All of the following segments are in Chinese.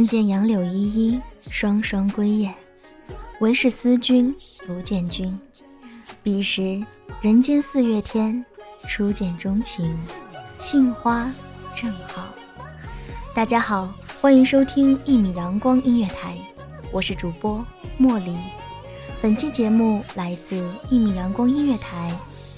但见杨柳依依，双双归雁。唯是思君不见君。彼时人间四月天，初见钟情，杏花正好。大家好，欢迎收听一米阳光音乐台，我是主播莫离。本期节目来自一米阳光音乐台，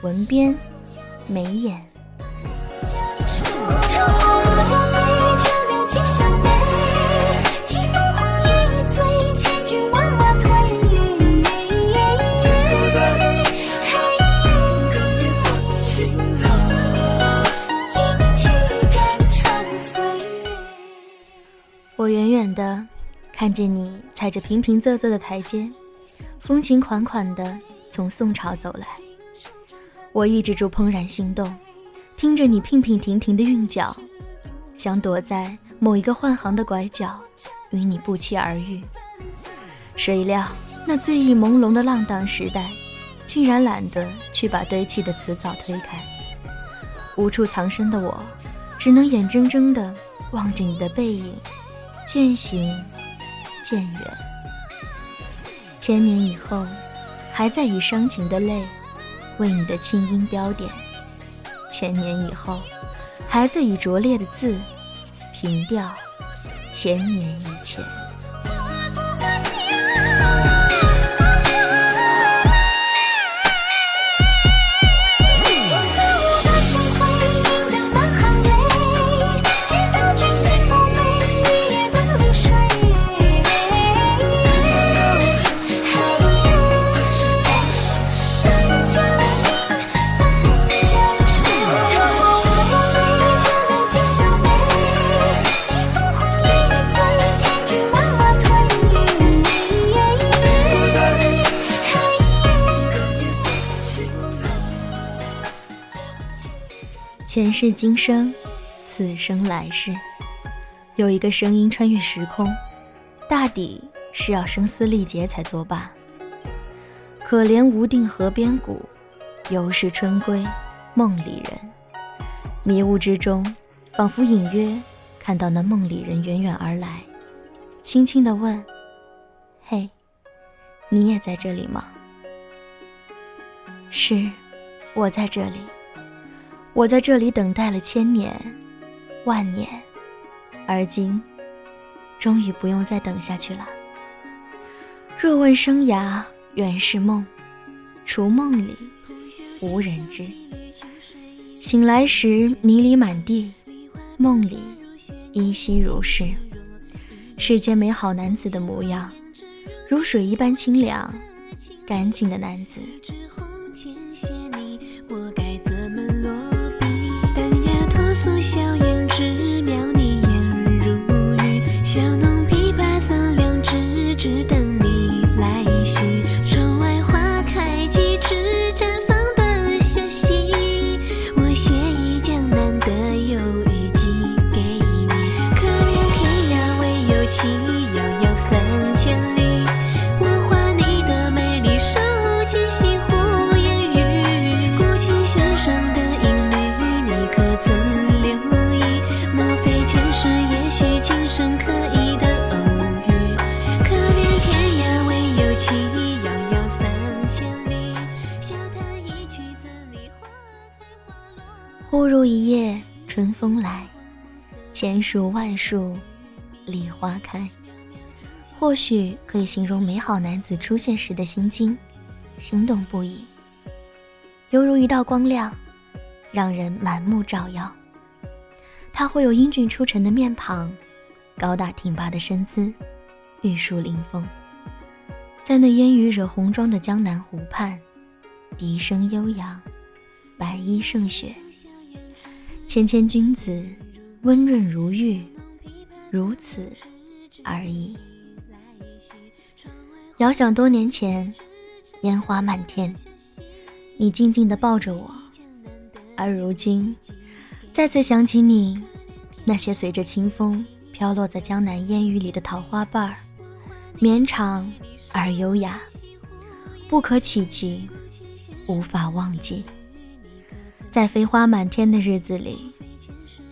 文编眉眼。的看着你踩着平平仄仄的台阶，风情款款的从宋朝走来。我抑制住怦然心动，听着你娉娉婷婷的韵脚，想躲在某一个换行的拐角，与你不期而遇。谁料那醉意朦胧的浪荡时代，竟然懒得去把堆砌的词藻推开。无处藏身的我，只能眼睁睁地望着你的背影。渐行渐远，千年以后，还在以伤情的泪为你的清音标点；千年以后，还在以拙劣的字凭吊千年以前。前世今生，此生来世，有一个声音穿越时空，大抵是要声嘶力竭才作罢。可怜无定河边骨，犹是春归梦里人。迷雾之中，仿佛隐约看到那梦里人远远而来，轻轻地问：“嘿，你也在这里吗？”是，我在这里。我在这里等待了千年、万年，而今终于不用再等下去了。若问生涯原是梦，除梦里无人知。醒来时迷离满地，梦里依稀如是。世间美好男子的模样，如水一般清凉、干净的男子。笑颜忽如一夜春风来，千树万树，梨花开。或许可以形容美好男子出现时的心境，心动不已，犹如一道光亮，让人满目照耀。他会有英俊出尘的面庞，高大挺拔的身姿，玉树临风，在那烟雨惹红妆的江南湖畔，笛声悠扬，白衣胜雪，谦谦君子，温润如玉，如此而已。遥想多年前，烟花漫天，你静静地抱着我，而如今，再次想起你，那些随着清风飘落在江南烟雨里的桃花瓣儿，绵长而优雅，不可企及，无法忘记。在飞花满天的日子里，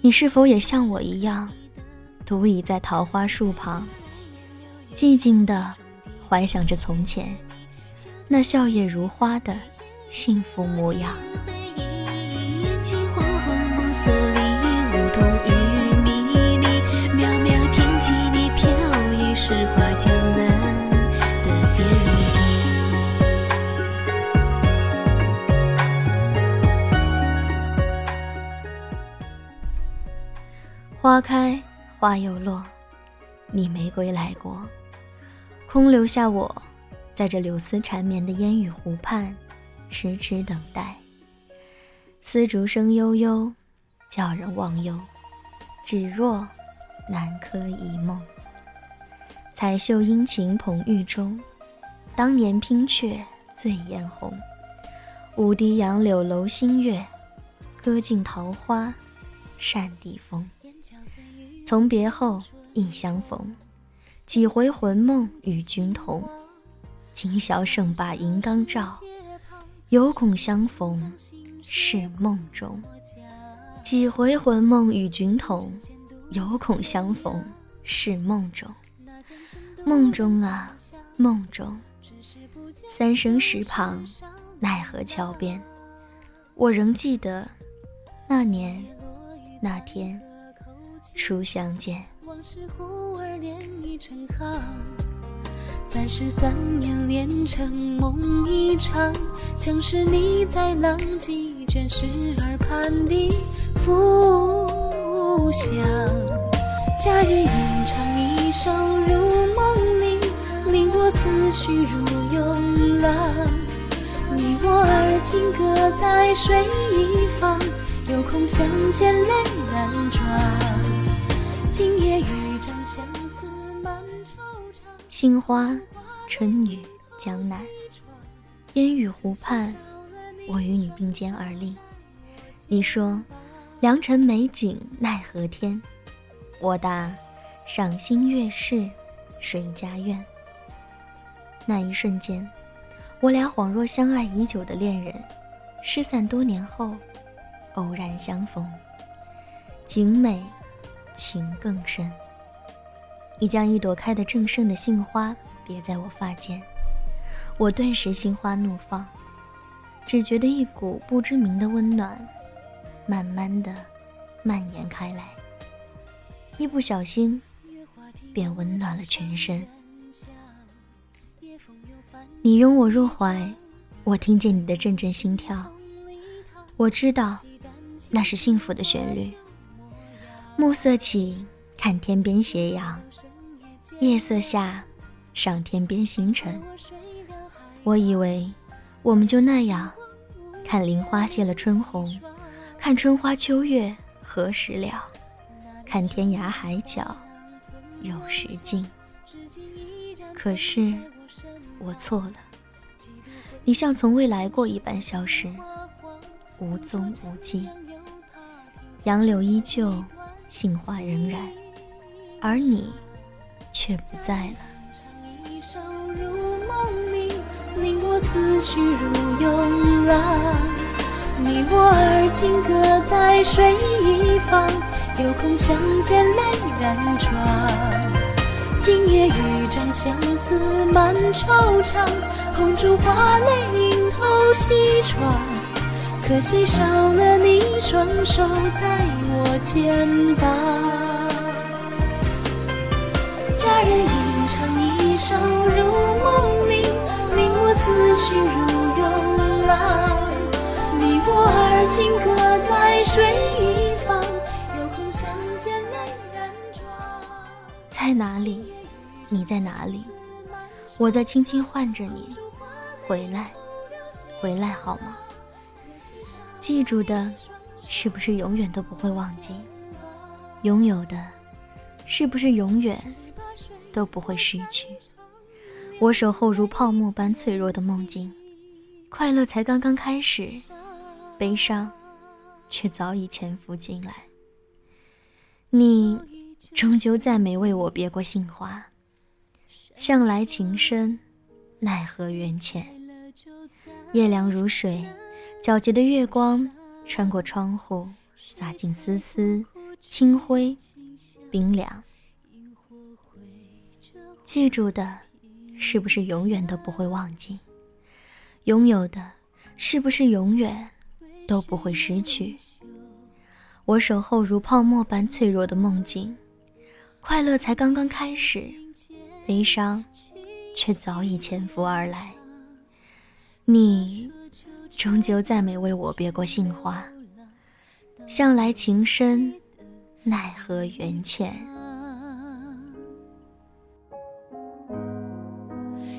你是否也像我一样，独倚在桃花树旁，寂静的？怀想着从前那笑靥如花的幸福模样。花开花又落，你没归来过。空留下我，在这柳丝缠绵的烟雨湖畔，痴痴等待。丝竹声悠悠，叫人忘忧，只若南柯一梦。彩袖殷勤捧玉钟，当年拼却醉眼红。舞堤杨柳楼新月，歌尽桃花扇底风。从别后，亦相逢。几回魂梦与君同，今宵胜把银缸照，犹恐相逢是梦中。几回魂梦与君同，犹恐相逢是梦中。梦中啊梦中，三生石旁，奈何桥边，我仍记得那年那天初相见。往事忽而连一成行，三十三年连成梦一场，像是你在浪迹卷石耳畔的浮想。佳人吟唱一首如梦令，令我思绪如涌浪。你我而今各在水一方，有空相见泪难装。星夜雨杏花，春雨，江南，烟雨湖畔，我与你并肩而立。你说，良辰美景奈何天？我答，赏心悦事谁家院？那一瞬间，我俩恍若相爱已久的恋人，失散多年后，偶然相逢，景美。情更深。你将一朵开得正盛的杏花别在我发间，我顿时心花怒放，只觉得一股不知名的温暖，慢慢的蔓延开来，一不小心便温暖了全身。你拥我入怀，我听见你的阵阵心跳，我知道那是幸福的旋律。暮色起，看天边斜阳；夜色下，赏天边星辰。我以为我们就那样，看林花谢了春红，看春花秋月何时了，看天涯海角有时尽。可是我错了，你像从未来过一般消失，无踪无迹。杨柳依旧。杏花仍然，而你却不在了。令我思绪如涌浪，你我而今各在水一方，有空相见泪染妆。今夜雨帐相思满惆怅，红烛花泪映透西窗。可惜少了你双手在我肩膀。佳人吟唱一首入梦里，令我思绪如涌浪。你我而今各在水一方，有空相见泪染妆。在哪里？你在哪里？我在轻轻唤着你，回来，回来好吗？记住的，是不是永远都不会忘记？拥有的，是不是永远都不会失去？我守候如泡沫般脆弱的梦境，快乐才刚刚开始，悲伤却早已潜伏进来。你终究再没为我别过杏花，向来情深，奈何缘浅。夜凉如水，皎洁的月光穿过窗户，洒进丝丝。清辉，冰凉。记住的，是不是永远都不会忘记？拥有的，是不是永远都不会失去？我守候如泡沫般脆弱的梦境，快乐才刚刚开始，悲伤却早已潜伏而来。你，终究再没为我别过杏花。向来情深。奈何缘浅？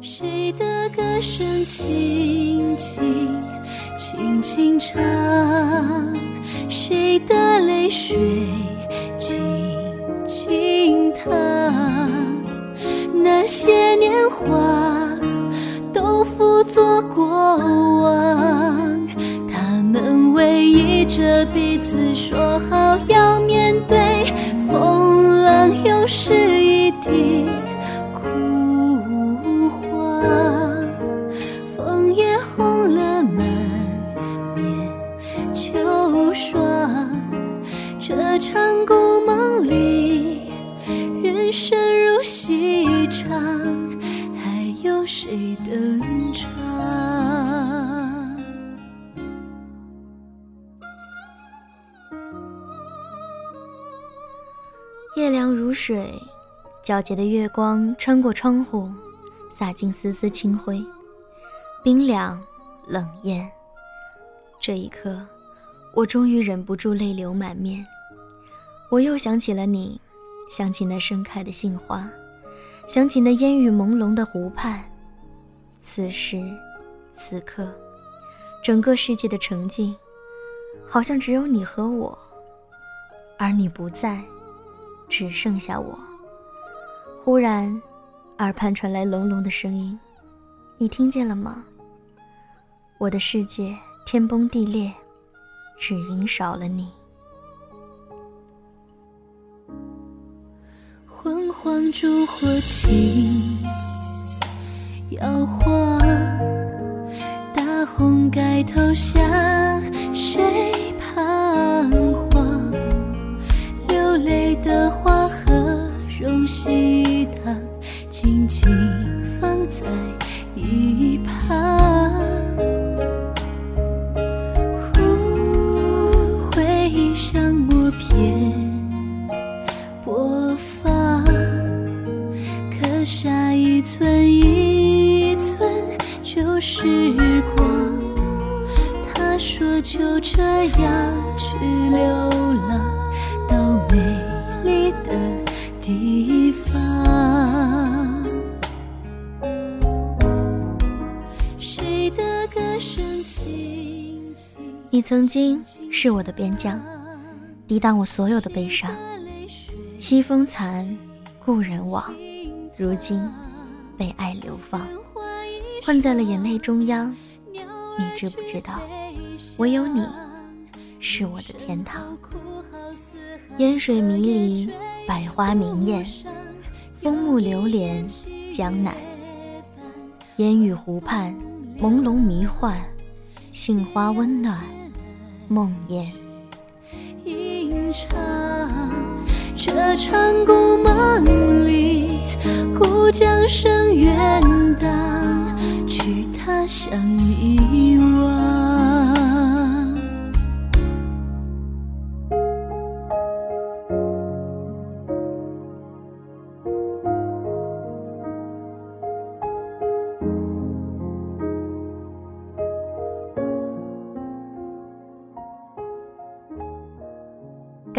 谁的歌声轻轻轻轻唱？谁的泪水静静淌？那些年华都付作过往。他们偎依着彼此，说好要面对风浪，又是一地凉如水，皎洁的月光穿过窗户，洒进丝丝清辉，冰凉冷艳。这一刻，我终于忍不住泪流满面。我又想起了你，想起那盛开的杏花，想起那烟雨朦胧的湖畔。此时，此刻，整个世界的沉静，好像只有你和我，而你不在。只剩下我。忽然，耳畔传来隆隆的声音，你听见了吗？我的世界天崩地裂，只因少了你。昏黄烛火轻摇晃，大红盖头下，容稀糖，静静放在一旁。呼，回响默片播放，刻下一寸一寸旧时光。他说就这样去流浪。地方。谁的歌声轻轻你曾经是我的边疆，抵挡我所有的悲伤。西风残，故人往，如今被爱流放，困在了眼泪中央。你知不知道，唯有你是我的天堂。烟水迷离，百花明艳，枫木流连江南。烟雨湖畔，朦胧迷幻，杏花温暖，梦魇。吟唱这场故梦里，故将声远荡，去他乡迷惘。